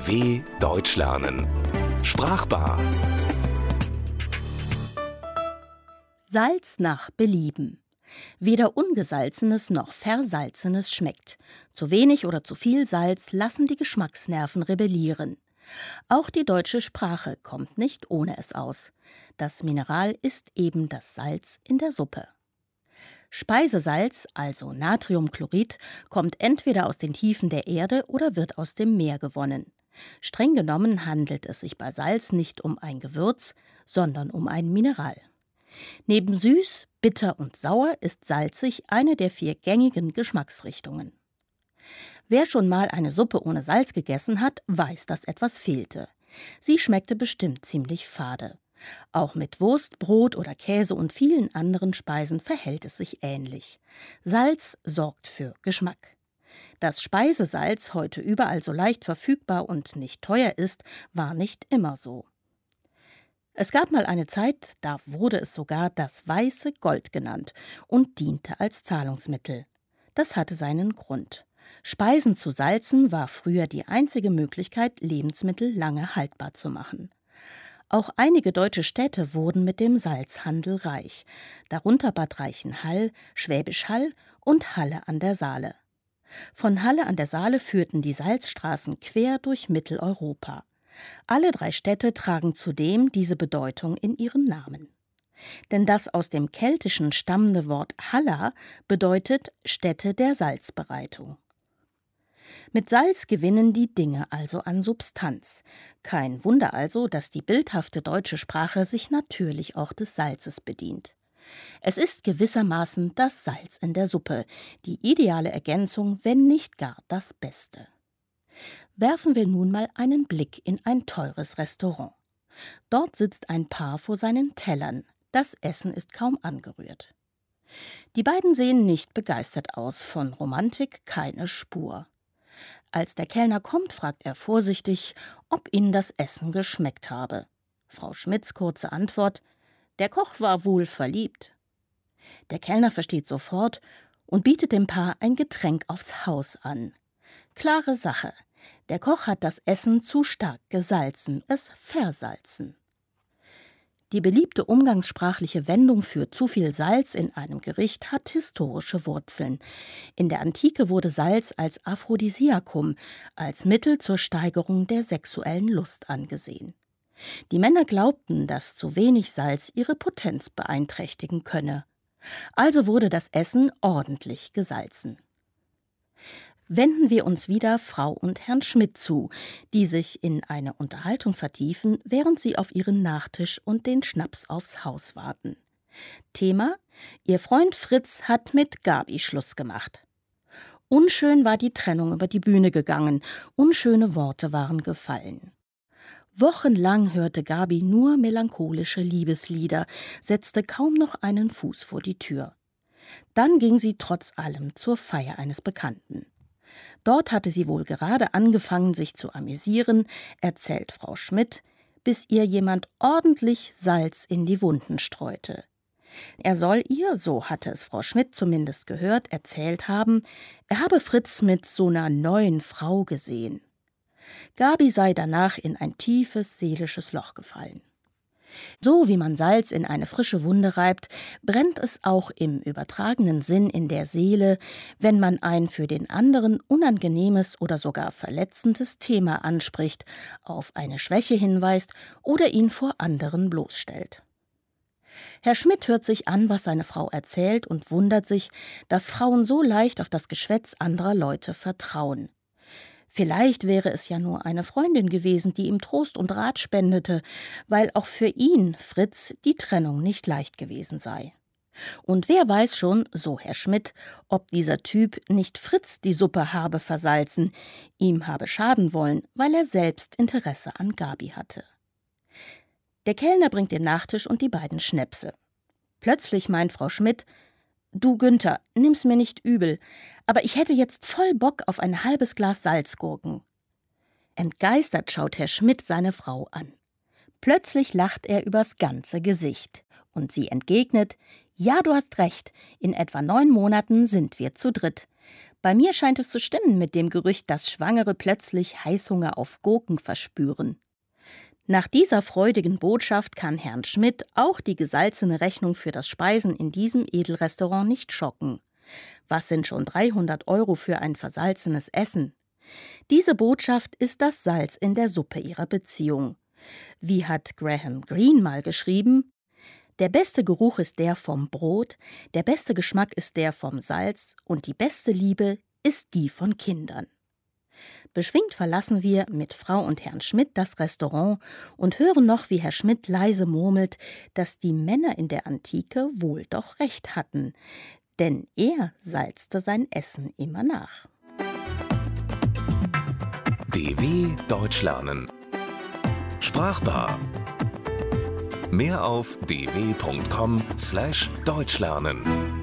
DW Deutsch lernen. Sprachbar. Salz nach Belieben. Weder ungesalzenes noch versalzenes schmeckt. Zu wenig oder zu viel Salz lassen die Geschmacksnerven rebellieren. Auch die deutsche Sprache kommt nicht ohne es aus. Das Mineral ist eben das Salz in der Suppe. Speisesalz, also Natriumchlorid, kommt entweder aus den Tiefen der Erde oder wird aus dem Meer gewonnen. Streng genommen handelt es sich bei Salz nicht um ein Gewürz, sondern um ein Mineral. Neben süß, bitter und sauer ist salzig eine der vier gängigen Geschmacksrichtungen. Wer schon mal eine Suppe ohne Salz gegessen hat, weiß, dass etwas fehlte. Sie schmeckte bestimmt ziemlich fade. Auch mit Wurst, Brot oder Käse und vielen anderen Speisen verhält es sich ähnlich. Salz sorgt für Geschmack. Dass Speisesalz heute überall so leicht verfügbar und nicht teuer ist, war nicht immer so. Es gab mal eine Zeit, da wurde es sogar das weiße Gold genannt und diente als Zahlungsmittel. Das hatte seinen Grund. Speisen zu salzen war früher die einzige Möglichkeit, Lebensmittel lange haltbar zu machen. Auch einige deutsche Städte wurden mit dem Salzhandel reich, darunter Bad Reichenhall, Schwäbisch Hall und Halle an der Saale. Von Halle an der Saale führten die Salzstraßen quer durch Mitteleuropa. Alle drei Städte tragen zudem diese Bedeutung in ihren Namen. Denn das aus dem Keltischen stammende Wort Halla bedeutet Stätte der Salzbereitung. Mit Salz gewinnen die Dinge also an Substanz. Kein Wunder also, dass die bildhafte deutsche Sprache sich natürlich auch des Salzes bedient. Es ist gewissermaßen das Salz in der Suppe, die ideale Ergänzung, wenn nicht gar das Beste. Werfen wir nun mal einen Blick in ein teures Restaurant. Dort sitzt ein Paar vor seinen Tellern. Das Essen ist kaum angerührt. Die beiden sehen nicht begeistert aus, von Romantik keine Spur. Als der Kellner kommt, fragt er vorsichtig, ob ihnen das Essen geschmeckt habe. Frau Schmidts kurze Antwort Der Koch war wohl verliebt. Der Kellner versteht sofort und bietet dem Paar ein Getränk aufs Haus an. Klare Sache. Der Koch hat das Essen zu stark gesalzen, es versalzen. Die beliebte umgangssprachliche Wendung für zu viel Salz in einem Gericht hat historische Wurzeln. In der Antike wurde Salz als Aphrodisiakum, als Mittel zur Steigerung der sexuellen Lust angesehen. Die Männer glaubten, dass zu wenig Salz ihre Potenz beeinträchtigen könne. Also wurde das Essen ordentlich gesalzen wenden wir uns wieder Frau und Herrn Schmidt zu, die sich in eine Unterhaltung vertiefen, während sie auf ihren Nachtisch und den Schnaps aufs Haus warten. Thema: Ihr Freund Fritz hat mit Gabi Schluss gemacht. Unschön war die Trennung über die Bühne gegangen, unschöne Worte waren gefallen. Wochenlang hörte Gabi nur melancholische Liebeslieder, setzte kaum noch einen Fuß vor die Tür. Dann ging sie trotz allem zur Feier eines Bekannten. Dort hatte sie wohl gerade angefangen, sich zu amüsieren, erzählt Frau Schmidt, bis ihr jemand ordentlich Salz in die Wunden streute. Er soll ihr, so hatte es Frau Schmidt zumindest gehört, erzählt haben, er habe Fritz mit so einer neuen Frau gesehen. Gabi sei danach in ein tiefes seelisches Loch gefallen. So wie man Salz in eine frische Wunde reibt, brennt es auch im übertragenen Sinn in der Seele, wenn man ein für den anderen unangenehmes oder sogar verletzendes Thema anspricht, auf eine Schwäche hinweist oder ihn vor anderen bloßstellt. Herr Schmidt hört sich an, was seine Frau erzählt und wundert sich, dass Frauen so leicht auf das Geschwätz anderer Leute vertrauen. Vielleicht wäre es ja nur eine Freundin gewesen, die ihm Trost und Rat spendete, weil auch für ihn, Fritz, die Trennung nicht leicht gewesen sei. Und wer weiß schon, so Herr Schmidt, ob dieser Typ nicht Fritz die Suppe habe versalzen, ihm habe schaden wollen, weil er selbst Interesse an Gabi hatte. Der Kellner bringt den Nachtisch und die beiden Schnäpse. Plötzlich meint Frau Schmidt, Du Günther, nimm's mir nicht übel, aber ich hätte jetzt voll Bock auf ein halbes Glas Salzgurken. Entgeistert schaut Herr Schmidt seine Frau an. Plötzlich lacht er übers ganze Gesicht und sie entgegnet: Ja, du hast recht, in etwa neun Monaten sind wir zu dritt. Bei mir scheint es zu stimmen mit dem Gerücht, dass Schwangere plötzlich Heißhunger auf Gurken verspüren. Nach dieser freudigen Botschaft kann Herrn Schmidt auch die gesalzene Rechnung für das Speisen in diesem Edelrestaurant nicht schocken. Was sind schon 300 Euro für ein versalzenes Essen? Diese Botschaft ist das Salz in der Suppe ihrer Beziehung. Wie hat Graham Greene mal geschrieben? Der beste Geruch ist der vom Brot, der beste Geschmack ist der vom Salz und die beste Liebe ist die von Kindern. Beschwingt verlassen wir mit Frau und Herrn Schmidt das Restaurant und hören noch, wie Herr Schmidt leise murmelt, dass die Männer in der Antike wohl doch recht hatten, denn er salzte sein Essen immer nach. DW Deutsch lernen. Sprachbar. Mehr auf dw.com/deutschlernen.